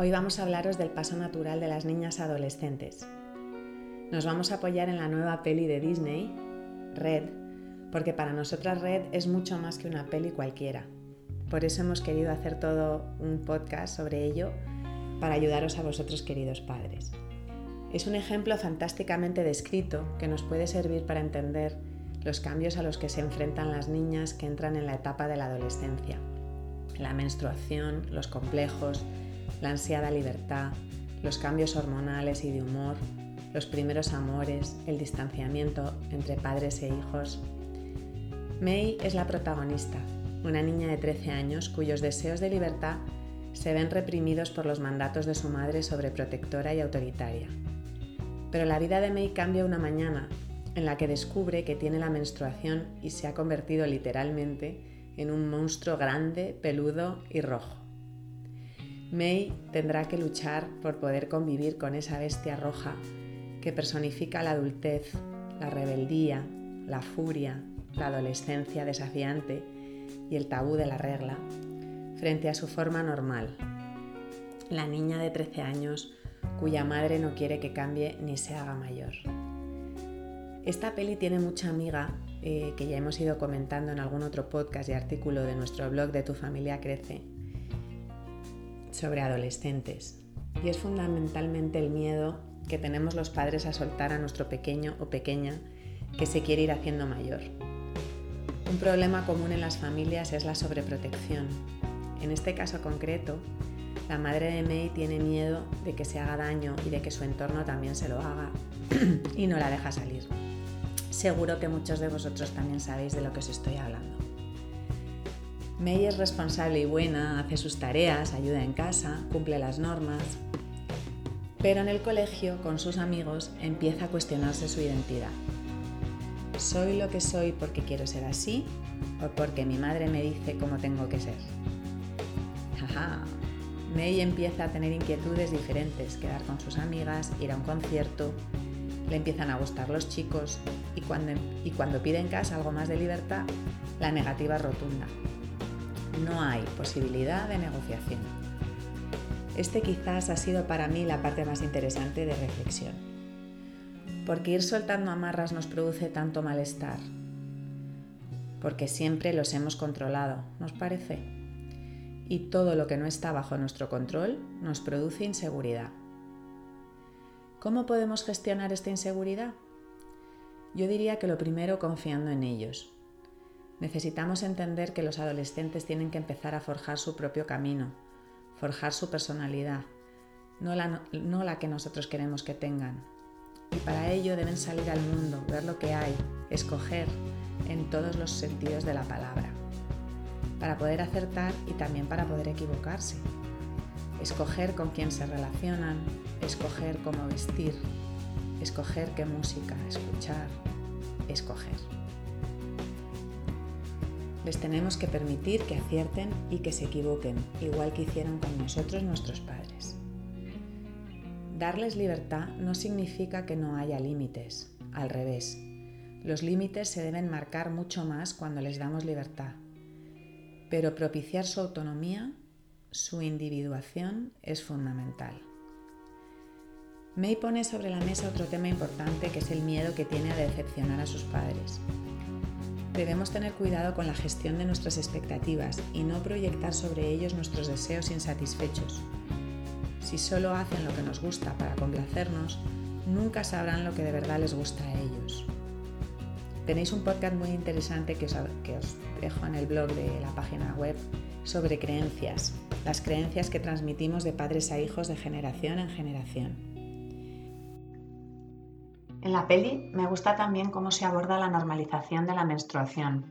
Hoy vamos a hablaros del paso natural de las niñas adolescentes. Nos vamos a apoyar en la nueva peli de Disney, Red, porque para nosotras Red es mucho más que una peli cualquiera. Por eso hemos querido hacer todo un podcast sobre ello para ayudaros a vosotros queridos padres. Es un ejemplo fantásticamente descrito que nos puede servir para entender los cambios a los que se enfrentan las niñas que entran en la etapa de la adolescencia. La menstruación, los complejos, la ansiada libertad, los cambios hormonales y de humor, los primeros amores, el distanciamiento entre padres e hijos. May es la protagonista, una niña de 13 años cuyos deseos de libertad se ven reprimidos por los mandatos de su madre sobreprotectora y autoritaria. Pero la vida de May cambia una mañana en la que descubre que tiene la menstruación y se ha convertido literalmente en un monstruo grande, peludo y rojo. May tendrá que luchar por poder convivir con esa bestia roja que personifica la adultez, la rebeldía, la furia, la adolescencia desafiante y el tabú de la regla, frente a su forma normal, la niña de 13 años cuya madre no quiere que cambie ni se haga mayor. Esta peli tiene mucha amiga eh, que ya hemos ido comentando en algún otro podcast y artículo de nuestro blog de Tu familia crece, sobre adolescentes y es fundamentalmente el miedo que tenemos los padres a soltar a nuestro pequeño o pequeña que se quiere ir haciendo mayor. Un problema común en las familias es la sobreprotección. En este caso concreto, la madre de May tiene miedo de que se haga daño y de que su entorno también se lo haga y no la deja salir. Seguro que muchos de vosotros también sabéis de lo que os estoy hablando. May es responsable y buena, hace sus tareas, ayuda en casa, cumple las normas. Pero en el colegio, con sus amigos, empieza a cuestionarse su identidad. ¿Soy lo que soy porque quiero ser así o porque mi madre me dice cómo tengo que ser? Jaja. May empieza a tener inquietudes diferentes, quedar con sus amigas, ir a un concierto, le empiezan a gustar los chicos y cuando, y cuando pide en casa algo más de libertad, la negativa es rotunda no hay posibilidad de negociación. Este quizás ha sido para mí la parte más interesante de reflexión. Porque ir soltando amarras nos produce tanto malestar. Porque siempre los hemos controlado, ¿nos parece? Y todo lo que no está bajo nuestro control nos produce inseguridad. ¿Cómo podemos gestionar esta inseguridad? Yo diría que lo primero confiando en ellos, Necesitamos entender que los adolescentes tienen que empezar a forjar su propio camino, forjar su personalidad, no la, que nosotros queremos que tengan. Y para ello deben salir al mundo, ver lo que hay, escoger en todos los sentidos de la palabra, para poder acertar y también para poder equivocarse. Escoger con quién se relacionan, escoger cómo vestir, escoger qué música escuchar, escoger les tenemos que permitir que acierten y que se equivoquen, igual que hicieron con nosotros nuestros padres. Darles libertad no significa que no haya límites, al revés. Los límites se deben marcar mucho más cuando les damos libertad, pero propiciar su autonomía, su individuación es fundamental. May pone sobre la mesa otro tema importante que es el miedo que tiene a decepcionar a sus padres. Debemos tener cuidado con la gestión de nuestras expectativas y no proyectar sobre ellos nuestros deseos insatisfechos. Si solo hacen lo que nos gusta para complacernos, nunca sabrán lo que de verdad les gusta a ellos. Tenéis un podcast muy interesante que os, dejo en el blog de la página web sobre creencias, las creencias que transmitimos de padres a hijos de generación en generación. En la peli me gusta también cómo se aborda la normalización de la menstruación.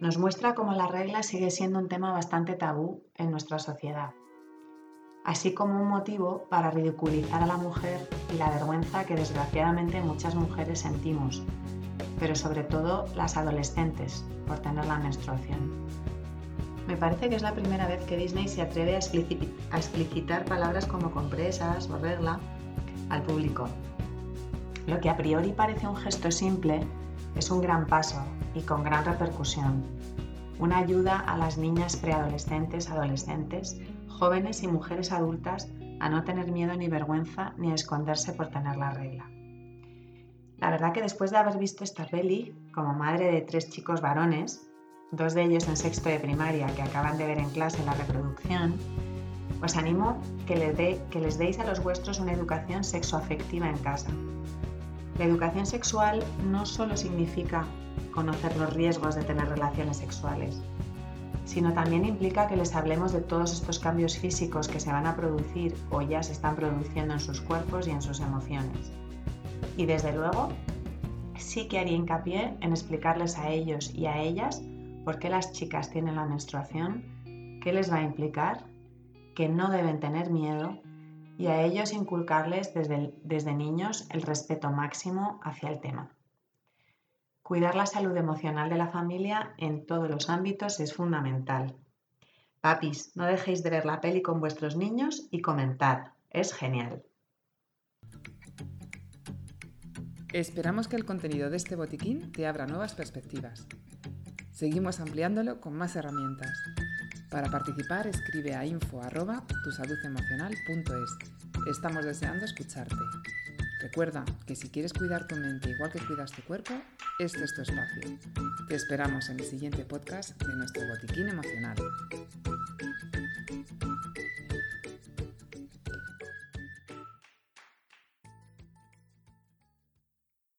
Nos muestra cómo la regla sigue siendo un tema bastante tabú en nuestra sociedad, así como un motivo para ridiculizar a la mujer y la vergüenza que desgraciadamente muchas mujeres sentimos, pero sobre todo las adolescentes por tener la menstruación. Me parece que es la primera vez que Disney se atreve a, explicitar palabras como compresas o regla al público. Lo que a priori parece un gesto simple es un gran paso y con gran repercusión. Una ayuda a las niñas preadolescentes, adolescentes, jóvenes y mujeres adultas a no tener miedo ni vergüenza ni a esconderse por tener la regla. La verdad que después de haber visto esta peli, como madre de tres chicos varones, dos de ellos en sexto de primaria que acaban de ver en clase la reproducción, os animo que les, que les deis a los vuestros una educación sexoafectiva en casa. La educación sexual no solo significa conocer los riesgos de tener relaciones sexuales, sino también implica que les hablemos de todos estos cambios físicos que se van a producir o ya se están produciendo en sus cuerpos y en sus emociones. Y desde luego, sí que haría hincapié en explicarles a ellos y a ellas por qué las chicas tienen la menstruación, qué les va a implicar, que no deben tener miedo y a ellos inculcarles desde, desde niños el respeto máximo hacia el tema. Cuidar la salud emocional de la familia en todos los ámbitos es fundamental. Papis, no dejéis de ver la peli con vuestros niños y comentad, es genial. Esperamos que el contenido de este botiquín te abra nuevas perspectivas. Seguimos ampliándolo con más herramientas. Para participar escribe a info@tusaludemocional.es. Estamos deseando escucharte. Recuerda que si quieres cuidar tu mente igual que cuidas tu cuerpo, este es tu espacio. Te esperamos en el siguiente podcast de nuestro botiquín emocional.